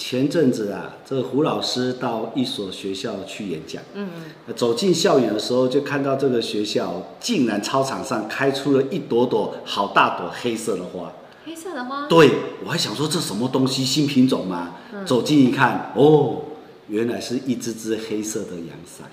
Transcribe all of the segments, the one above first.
前阵子啊，这个胡老师到一所学校去演讲，嗯呃走进校园的时候，就看到这个学校竟然操场上开出了一朵朵好大朵黑色的花。黑色的花，对我还想说这什么东西新品种吗？走近一看，哦，原来是一只只黑色的阳伞。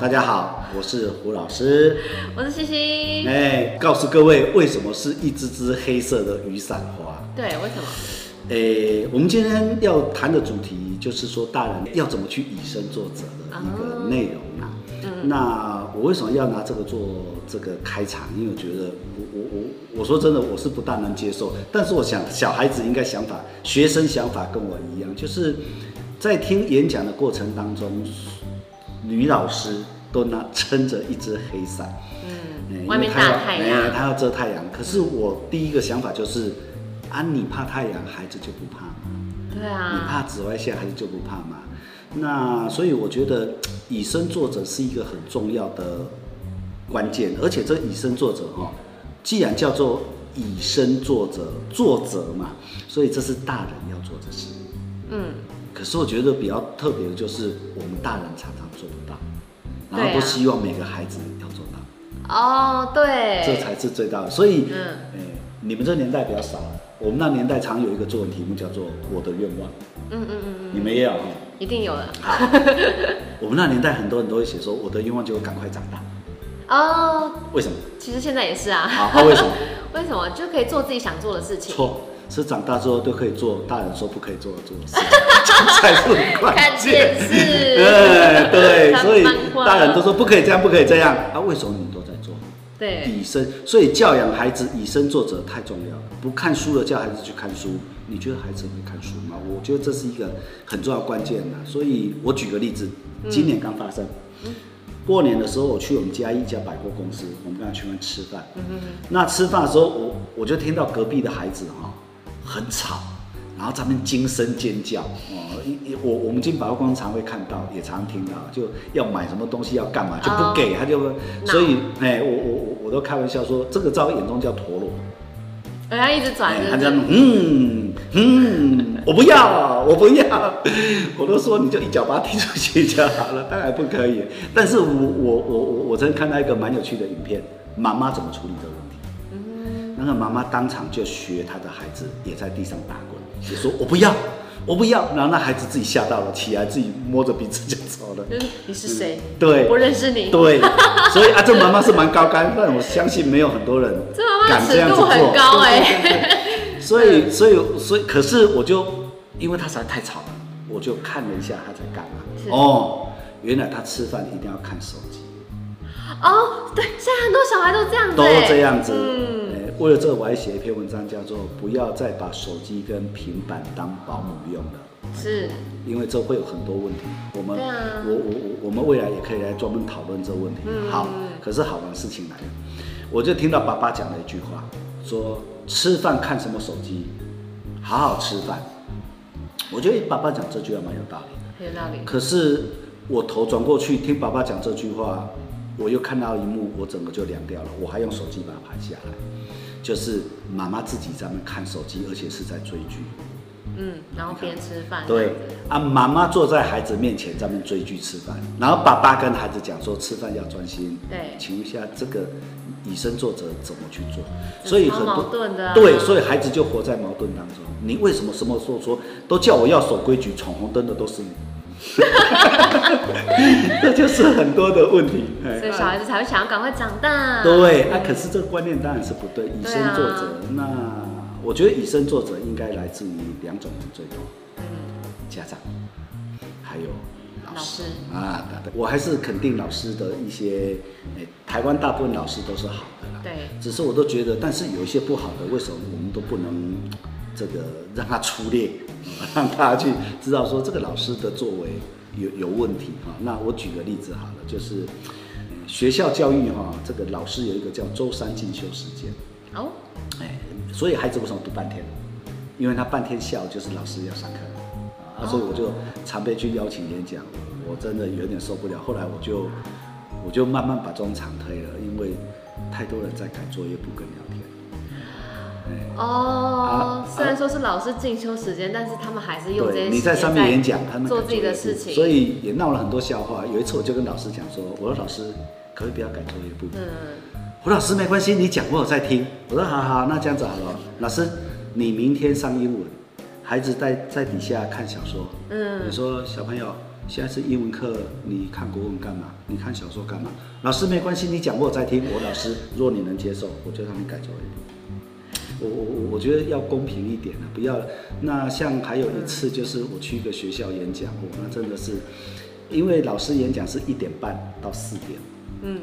大家好，我是胡老师。我是西西，哎，告诉各位，为什么是一只只黑色的雨伞花？对，为什么？诶，我们今天要谈的主题就是说，大人要怎么去以身作则的一个内容啊。那我为什么要拿这个做这个开场？因为我觉得我我我我说真的，我是不大能接受。但是我想，小孩子应该想法，学生想法跟我一样，就是在听演讲的过程当中，女老师都拿撑着一只黑伞。哎嗯，外面他要大太哎阳，他要遮太阳。可是我第一个想法就是，啊，你怕太阳，孩子就不怕吗？对你啊，怕紫外线，孩子就不怕吗？那所以我觉得以身作则是一个很重要的关键，而且这以身作则哈、既然叫做以身作则，作则嘛，所以这是大人要做的事。嗯，可是我觉得比较特别的就是，我们大人常常做不到，然后都希望每个孩子要做到。哦，对，这才是最大的。所以，嗯哎，你们这年代比较少，我们那年代常有一个作文题目叫做“我的愿望嗯嗯嗯”，你们也有哦。一定有的。我们那年代很多人都会写说，我的愿望就是赶快长大。哦，为什么？其实现在也是啊。好，啊、为什么？为什么就可以做自己想做的事情？错，是长大之后都可以做大人说不可以做的做的事 才是很关看键电。视，哎，对，所以大人都说不可以这样，不可以这样啊？为什么你们都在做？对，以身，所以教养孩子以身作则太重要了。不看书的，叫孩子去看书，你觉得孩子会看书吗？我觉得这是一个很重要的关键呐。所以我举个例子，今年刚发生，过年的时候我去我们家一家百货公司，我们刚才去那边吃饭。那吃饭的时候，我我就听到隔壁的孩子哈、很吵，然后他们惊声尖叫哦。一一我我们进百货公司常会看到，也常听到，就要买什么东西要干嘛就不给，他就所以哎，我我我我都开玩笑说，这个在我眼中叫陀螺。人家一直转，他这样？嗯嗯，我不要，我不要，我都说你就一脚把他踢出去就好了，当然不可以。但是我我我我我曾经看到一个蛮有趣的影片，妈妈怎么处理这个问题？嗯那个妈妈当场就学她的孩子，也在地上打滚，也说我不要，我不要。然后那孩子自己吓到了，起来自己摸着鼻子就走了。就是你是谁？对我认识你。对，所以啊，这妈妈是蛮高干，但我相信没有很多人敢这样子做。很高哎所以，所以，所以，可是我就因为他实在太吵了，我就看了一下他在干嘛。哦，原来他吃饭一定要看手机，哦，对，现在很多小孩都这样子都哎，这样子。嗯，呃为了这个，我还写一篇文章，叫做“不要再把手机跟平板当保姆用了”。是，因为这会有很多问题。我们，啊我我我我们未来也可以来专门讨论这个问题。嗯好，可是好玩的事情来了，我就听到爸爸讲了一句话，说吃饭看什么手机，好好吃饭。我觉得爸爸讲这句话蛮有道理的。有道理。可是我头转过去听爸爸讲这句话，我又看到一幕，我整个就凉掉了。我还用手机把它拍下来，就是妈妈自己在那看手机，而且是在追剧。嗯，然后边吃饭。对啊，妈妈坐在孩子面前在那追剧吃饭，然后爸爸跟孩子讲说吃饭要专心。对请问一下这个以身作则怎么去做？所以很多矛盾的啊对，所以孩子就活在矛盾当中。你为什么什么时候说都叫我要守规矩，闯红灯的都是你？这就是很多的问题。哎所以小孩子才会想要赶快长大。对，啊，可是这个观念当然是不对，以身作则。啊那我觉得以身作则应该来自于两种人最多，嗯，家长还有老老师师啊。对我还是肯定老师的一些，诶，台湾大部分老师都是好的啦。对，只是我都觉得，但是有一些不好的，为什么我们都不能这个让他出列，让他去知道说这个老师的作为有有问题哈？那我举个例子好了，就是呃学校教育哈，这个老师有一个叫周三进修时间，哦，哎，所以孩子为什么读半天？因为他半天下午就是老师要上课啊，所以我就常被去邀请演讲，我真的有点受不了。后来我就我就慢慢把中场推了，因为太多人在改作业不跟聊天。哎哦，虽然说是老师进修时间，但是他们还是用这些对，你在上面演讲，他们做自己的事情所以也闹了很多笑话。有一次我就跟老师讲说，我说老师可不可以不要改作业簿？嗯，胡老师没关系，你讲我有在听。我说好好，那这样子好了，老师你明天上英文，孩子在在底下看小说。嗯你说小朋友现在是英文课，你看国文干嘛？你看小说干嘛？老师没关系，你讲我有在听。我老师，如果你能接受，我就让你改作业簿。我我我我觉得要公平一点啊，不要。那像还有一次就是我去一个学校演讲，我那真的是，因为老师演讲是一点半到四点，嗯，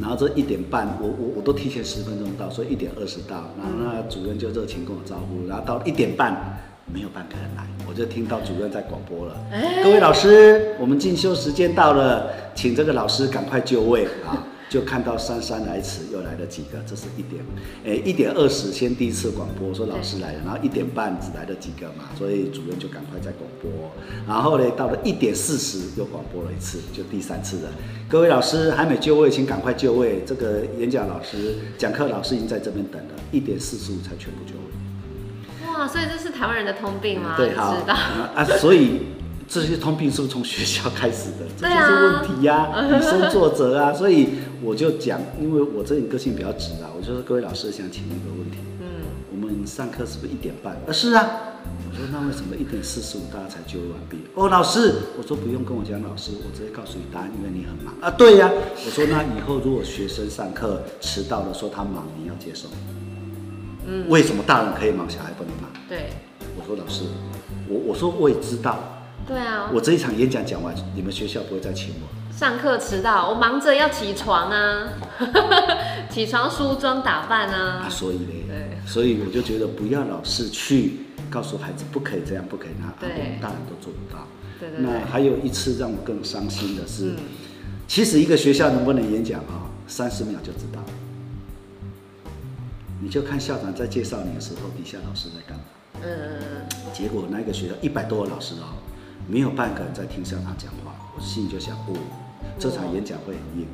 然后这一点半，我我我都提前十分钟到，所以一点二十到，然后那主任就热情跟我招呼，然后到一点半没有半个人来，我就听到主任在广播了，各位老师，我们进修时间到了，请这个老师赶快就位啊。就看到姗姗来迟，又来了几个，这是一点，诶，一点二十先第一次广播说老师来了，然后一点半只来了几个嘛，所以主任就赶快在广播，然后呢，到了一点四十又广播了一次，就第三次了。各位老师还没就位，请赶快就位。这个演讲老师、讲课老师已经在这边等了，一点四十五才全部就位。哇，所以这是台湾人的通病吗？对，好知道。啊，所以这些通病是不是从学校开始的？这就是问题呀、以身作则啊。所以我就讲，因为我这人个性比较直啊，我就说各位老师想请问一个问题，嗯，我们上课是不是一点半？啊，是啊。我说那为什么一点四十五大家才就位完毕？哦，老师，我说不用跟我讲，老师，我直接告诉你答案，因为你很忙啊。对呀、我说那以后如果学生上课迟到了，说他忙，你要接受。嗯为什么大人可以忙，小孩不能忙？对，我说老师，我我说我也知道，对啊。我这一场演讲讲完，你们学校不会再请我。上课迟到，我忙着要起床啊，起床梳妆打扮啊，啊。所以呢，对所以我就觉得不要老是去告诉孩子不可以这样，不可以那对我们大人都做不到。对对对那还有一次让我更伤心的是，嗯其实一个学校能不能演讲啊，三十秒就知道。你就看校长在介绍你的时候，底下老师在干嘛。嗯，结果那个学校一百多个老师哦，没有半个人在听校长讲话。我心里就想，哦，这场演讲会很硬。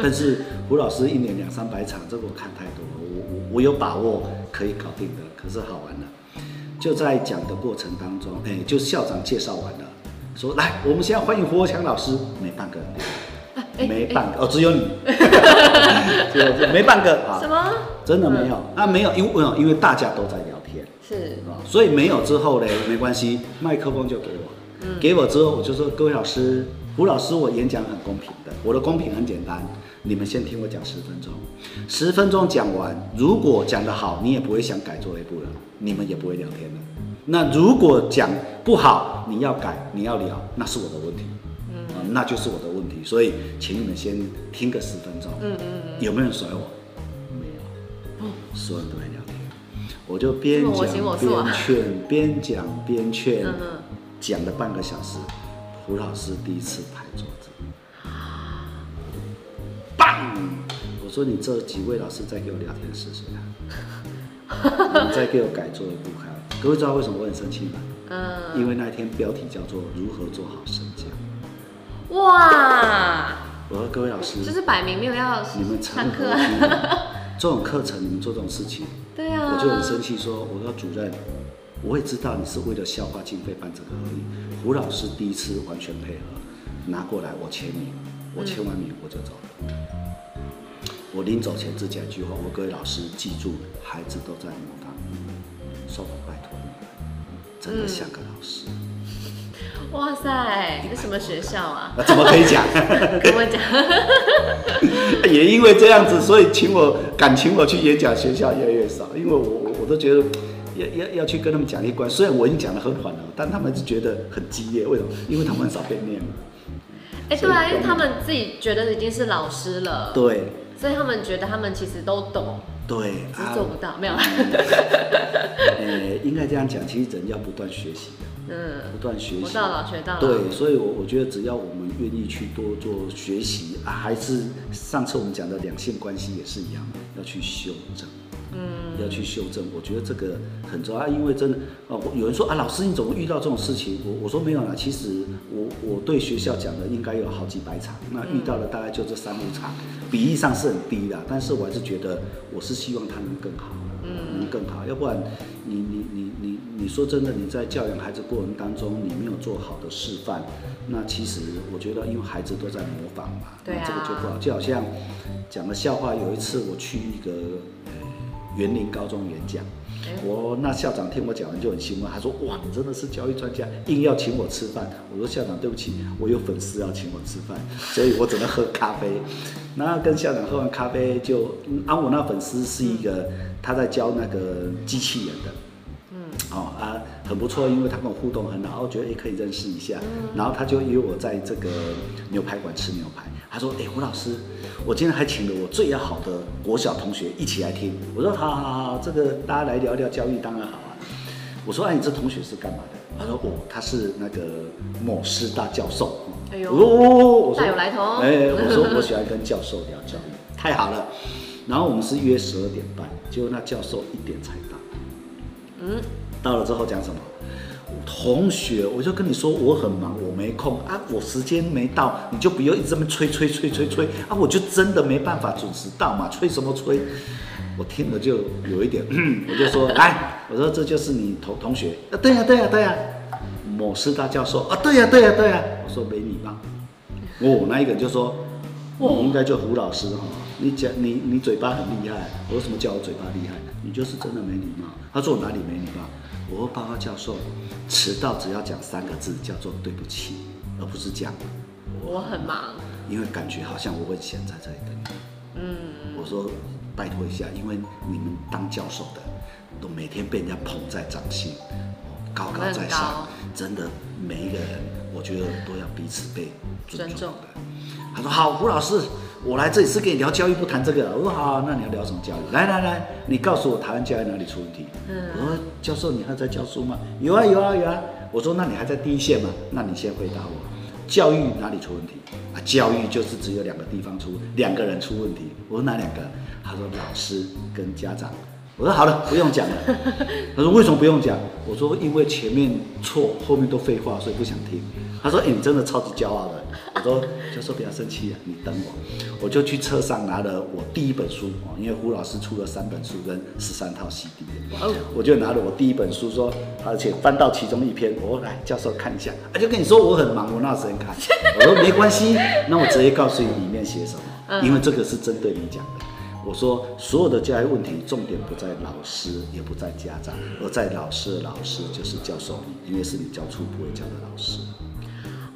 但是胡老师一年两三百场，这个我看太多了，我我我有把握可以搞定的。可是好玩了，就在讲的过程当中，哎，就校长介绍完了，说来，我们现在欢迎胡国强老师，没半个人，没半个哦，只有你，没半个啊什，么？真的没有啊，没有，因为因为大家都在聊天。是，啊，所以没有之后呢，没关系，麦克风就给我。给我之后，我就说各位老师，胡老师，我演讲很公平的，我的公平很简单，你们先听我讲十分钟，十分钟讲完，如果讲得好，你也不会想改作业簿了，你们也不会聊天了。那如果讲不好，你要改，你要聊，那是我的问题，啊，那就是我的问题。所以，请你们先听个十分钟，嗯嗯嗯，有没有人甩我？没有，所有人都在聊天。我就边讲边劝，边讲边劝。嗯嗯，讲了半个小时。胡老师第一次拍桌子，棒！我说你这几位老师再给我聊天试试看，你再给我改作业簿看。各位知道为什么我很生气吗？嗯，因为那一天标题叫做“如何做好身教哇，”。我说各位老师，就是摆明没有要你们上课？这种课程你们做这种事情，对啊，我就很生气说，我说主任，我也知道你是为了消化经费办这个而已。胡老师第一次完全配合，拿过来我签名，我签完名我就走了。我临走前只讲一句话，我各位老师记住，孩子都在模仿你，说我拜托你了，真的像个老师。哇塞，这什么学校啊？那怎么可以讲？跟我讲，也因为这样子，所以请我敢请我去演讲，学校越来越少，因为我我我都觉得要要要去跟他们讲一关，虽然我已经讲的很缓了，但他们就觉得很激烈，为什么？因为他们很少被念了。哎，对啊，因为他们自己觉得已经是老师了，对所以他们觉得他们其实都懂，对只是做不到，没有。呃，应该这样讲，其实人要不断学习的，嗯，不断学习。我到了，学到了。对，所以我，我觉得只要我们愿意去多做学习啊，还是上次我们讲的两性关系也是一样，要去修正。嗯，要去修正，我觉得这个很重要，因为真的，哦，有人说啊，老师你怎么遇到这种事情？我我说没有啦，其实我我对学校讲的应该有好几百场，那遇到了大概就这三五场，比例上是很低的，但是我还是觉得我是希望他能更好，嗯，能更好，要不然你你你你你说真的，你在教养孩子过程当中，你没有做好的示范，那其实我觉得，因为孩子都在模仿嘛，对啊。那这个就不好。就好像讲个笑话，有一次我去一个呃园林高中演讲，哎我那校长听我讲完就很兴奋，他说：“哇，你真的是教育专家，硬要请我吃饭。”我说：“校长，对不起，我有粉丝要请我吃饭，所以我只能喝咖啡。”那跟校长喝完咖啡就，嗯啊，我那粉丝是一个他在教那个机器人的，哦啊，很不错，因为他跟我互动很好，我觉得也可以认识一下。然后他就约我在这个牛排馆吃牛排。他说：“哎、胡老师，我今天还请了我最要好的国小同学一起来听。”我说：“好好好，这个大家来聊聊教育当然好啊。”我说：“哎、你这同学是干嘛的？”他说：“哦，他是那个某师大教授。”哎呦我说：“哦，我说大有来头哦哎、我说我喜欢跟教授聊教育，太好了。然后我们是约十二点半，结果那教授一点才到。嗯，到了之后讲什么？同学，我就跟你说我很忙，我没空啊，我时间没到，你就不要一直这么催催催催催啊，我就真的没办法准时到嘛，催什么催？我听了就有一点，我就说来，我说这就是你同同学啊，对呀、对呀、对呀、某师大教授啊，对呀、对呀、对呀、我说没礼貌，哦，那一个人就说，你应该叫胡老师哈，你讲你你嘴巴很厉害，我为什么叫我嘴巴厉害？你就是真的没礼貌。他说我哪里没礼貌？我说报告教授，迟到只要讲三个字，叫做对不起，而不是讲，我很忙，因为感觉好像我会闲在这里等你。嗯，我说拜托一下，因为你们当教授的都每天被人家捧在掌心，哦高高在上，真的每一个人，我觉得都要彼此被尊尊重重的。他说好，胡老师，我来这里是跟你聊教育，不谈这个。我说好，那你要聊什么教育？来来来，你告诉我台湾教育哪里出问题？嗯我说教授，你还在教书吗？有啊有啊有啊。我说那你还在第一线吗？那你先回答我，教育哪里出问题？啊，教育就是只有两个地方出，两个人出问题。我说哪两个？他说老师跟家长。我说好了，不用讲了。他说为什么不用讲？我说因为前面错，后面都废话，所以不想听。他说：“哎、你真的超级骄傲的。”我说：“教授不要生气啊，你等我。”我就去车上拿了我第一本书哦，因为胡老师出了三本书跟十三套 CD，哦我就拿了我第一本书说，而且翻到其中一篇，我说来教授看一下，啊，就跟你说我很忙，我哪有时间看？我说没关系，那我直接告诉你里面写什么，因为这个是针对你讲的。我说所有的教育问题重点不在老师，也不在家长，而在老师的老师就是教授你，因为是你教出不会教的老师。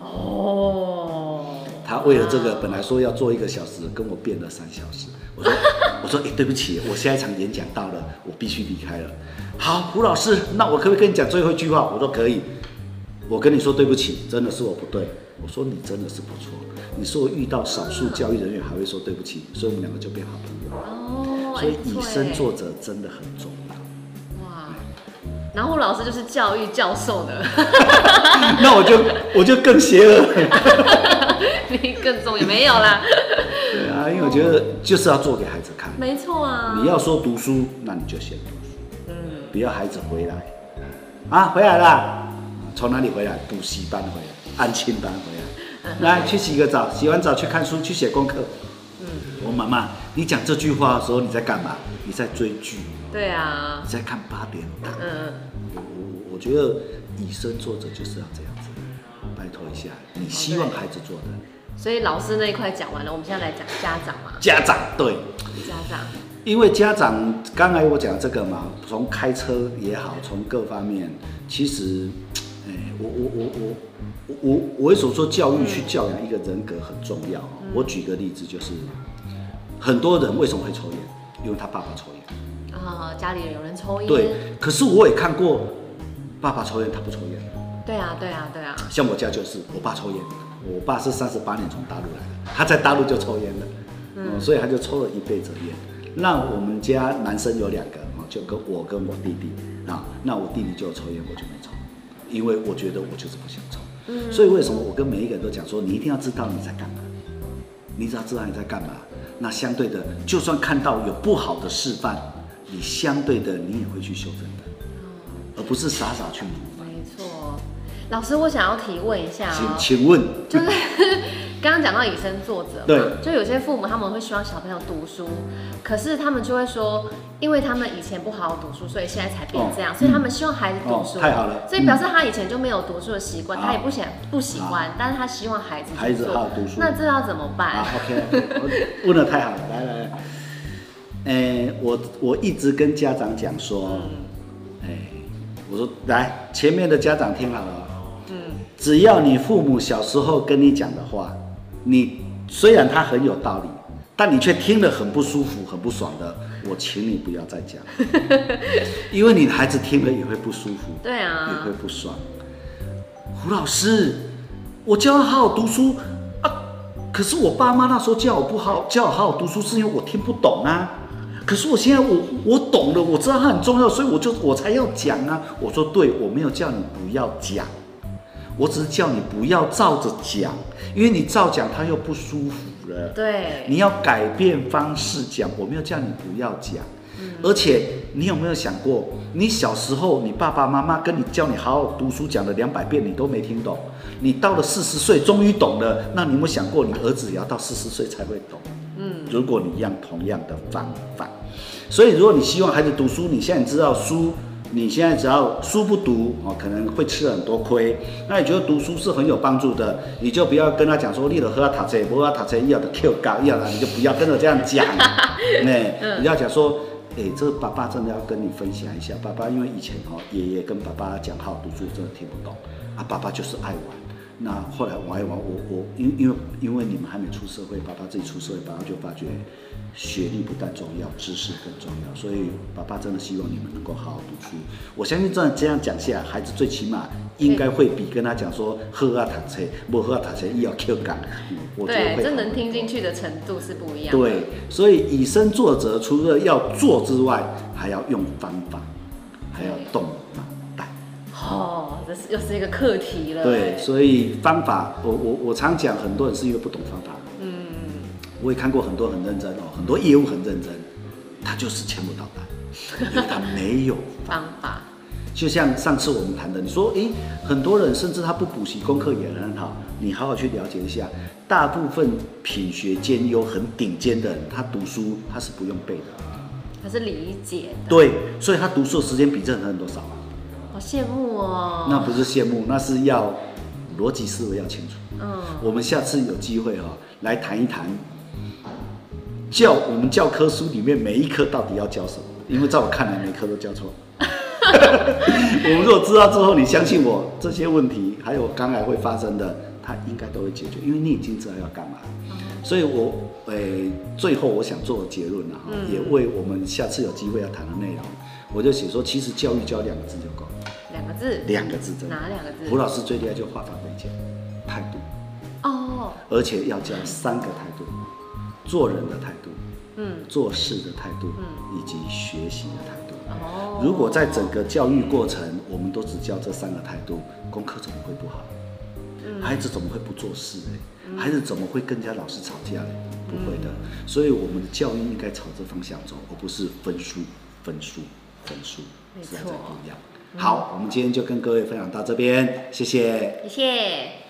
哦，他为了这个，本来说要做一个小时，跟我变了三小时。我说，我说，哎、对不起，我下一场演讲到了，我必须离开了。好，胡老师，那我可不可以跟你讲最后一句话？我说可以。我跟你说对不起，真的是我不对。我说你真的是不错，你说遇到少数教育人员还会说对不起，所以我们两个就变好朋友。哦，所以以身哎作则真的很重要。哇，然后老师就是教育教授的，那我就我就更邪恶。你更重要没有啦？对啊，因为我觉得就是要做给孩子看。没错啊，你要说读书，那你就先读书。嗯，不要孩子回来，啊，回来啦，从哪里回来？补习班回来，安亲班回来，来去洗个澡，洗完澡去看书，去写功课。嗯，我妈妈，你讲这句话的时候你在干嘛？你在追剧，对啊你，在看八点档。嗯，我我我觉得以身作则就是要这样子，拜托一下，你希望孩子做的，所以老师那一块讲完了，我们现在来讲家长嘛，家长对。家长，因为家长刚才我讲这个嘛，从开车也好，从各方面，其实，哎、我我我我我我我为什么说教育去教养一个人格很重要？我举个例子，就是很多人为什么会抽烟？因为他爸爸抽烟。啊，家里有人抽烟，对，可是我也看过爸爸抽烟，他不抽烟。对啊，对啊，对啊，像我家就是，我爸抽烟，我爸是三十八年从大陆来的，他在大陆就抽烟了，嗯，所以他就抽了一辈子烟。那我们家男生有两个啊，就跟我跟我弟弟啊，那我弟弟就有抽烟，我就没抽，因为我觉得我就是不想抽。嗯所以为什么我跟每一个人都讲说，你一定要知道你在干嘛，你只要知道你在干嘛，那相对的，就算看到有不好的示范，你相对的你也会去修正的，而不是傻傻去模仿。没错。老师，我想要提问一下请哦，请问，就是刚刚讲到以身作则嘛，对。就有些父母他们会希望小朋友读书，可是他们就会说，因为他们以前不好好读书，所以现在才变这样，哦。所以他们希望孩子读哦书，太好了。所以表示他以前就没有读书的习惯，好他也不想不喜欢，但是他希望孩子去孩子好好读书。那这要怎么办？啊，OK，, 问的太好了，来来来，哎、我我一直跟家长讲说，哎、我说来，前面的家长听好了只要你父母小时候跟你讲的话，你虽然他很有道理，但你却听得很不舒服、很不爽的，我请你不要再讲，因为你的孩子听了也会不舒服，对啊也啊会，不爽。胡老师，我教他好好读书啊，可是我爸妈那时候叫我不好，叫我好好读书，是因为我听不懂啊。可是我现在我我懂了，我知道它很重要，所以我就我才要讲啊。我说对，我没有叫你不要讲，我只是叫你不要照着讲，因为你照讲他又不舒服了。对，你要改变方式讲，我没有叫你不要讲。而且你有没有想过，你小时候你爸爸妈妈跟你教你好好读书讲了两百遍，你都没听懂，你到了四十岁终于懂了，那你有没有想过，你儿子也要到四十岁才会懂？嗯，如果你一样同样的方法，所以如果你希望孩子读书，你现在知道书，你现在只要书不读哦，可能会吃很多亏。那你觉得读书是很有帮助的，你就不要跟他讲说你的喝塔车，不喝塔车要的 Q 高要的，你就不要跟着这样讲。那你要讲说。哎、这个爸爸真的要跟你分享一下，爸爸因为以前哦，爷爷跟爸爸讲好好读书，真的听不懂啊，爸爸就是爱玩。那后来玩一玩，我我因因为因为你们还没出社会，爸爸自己出社会，爸爸就发觉学历不但重要，知识更重要，所以爸爸真的希望你们能够好好读书。我相信这样这样讲下来，孩子最起码应该会比跟他讲说喝啊读册，不喝啊读册要 Q 感，嗯我觉得对，会这能听进去的程度是不一样的。对，所以以身作则，除了要做之外，还要用方法，还要动脑袋。哦，这是又是一个课题了。对，所以方法，我我我常讲，很多人是因为不懂方法。嗯，我也看过很多很认真哦，很多业务很认真，他就是签不到单，因为他没有方法。就像上次我们谈的，你说，诶，很多人甚至他不补习，功课也很好，你好好去了解一下，大部分品学兼优、很顶尖的人，他读书他是不用背的，他是理解的，对，所以他读书的时间比任何人都少啊。好羡慕哦。那不是羡慕，那是要逻辑思维要清楚。嗯，我们下次有机会哈、来谈一谈教我们教科书里面每一科到底要教什么？因为在我看来，每科都教错。我们如果知道之后，你相信我，这些问题还有刚才会发生的，它应该都会解决，因为你已经知道要干嘛。所以我，诶、最后我想做个结论了也为我们下次有机会要谈的内容，我就写说，其实教育教两个字就够了，两个字，两个字真的。哪两个字？胡老师最厉害就化繁为简，态度。哦，而且要教三个态度：做人的态度、嗯，做事的态度，嗯以及学习的态度。哦。如果在整个教育过程，我们都只教这三个态度，功课怎么会不好？嗯孩子怎么会不做事呢？孩子怎么会跟人家老师吵架呢？不会的。所以我们的教育应该朝这方向走，而不是分数、分数、分数，没实在错不一样。好，我们今天就跟各位分享到这边，谢谢。谢谢。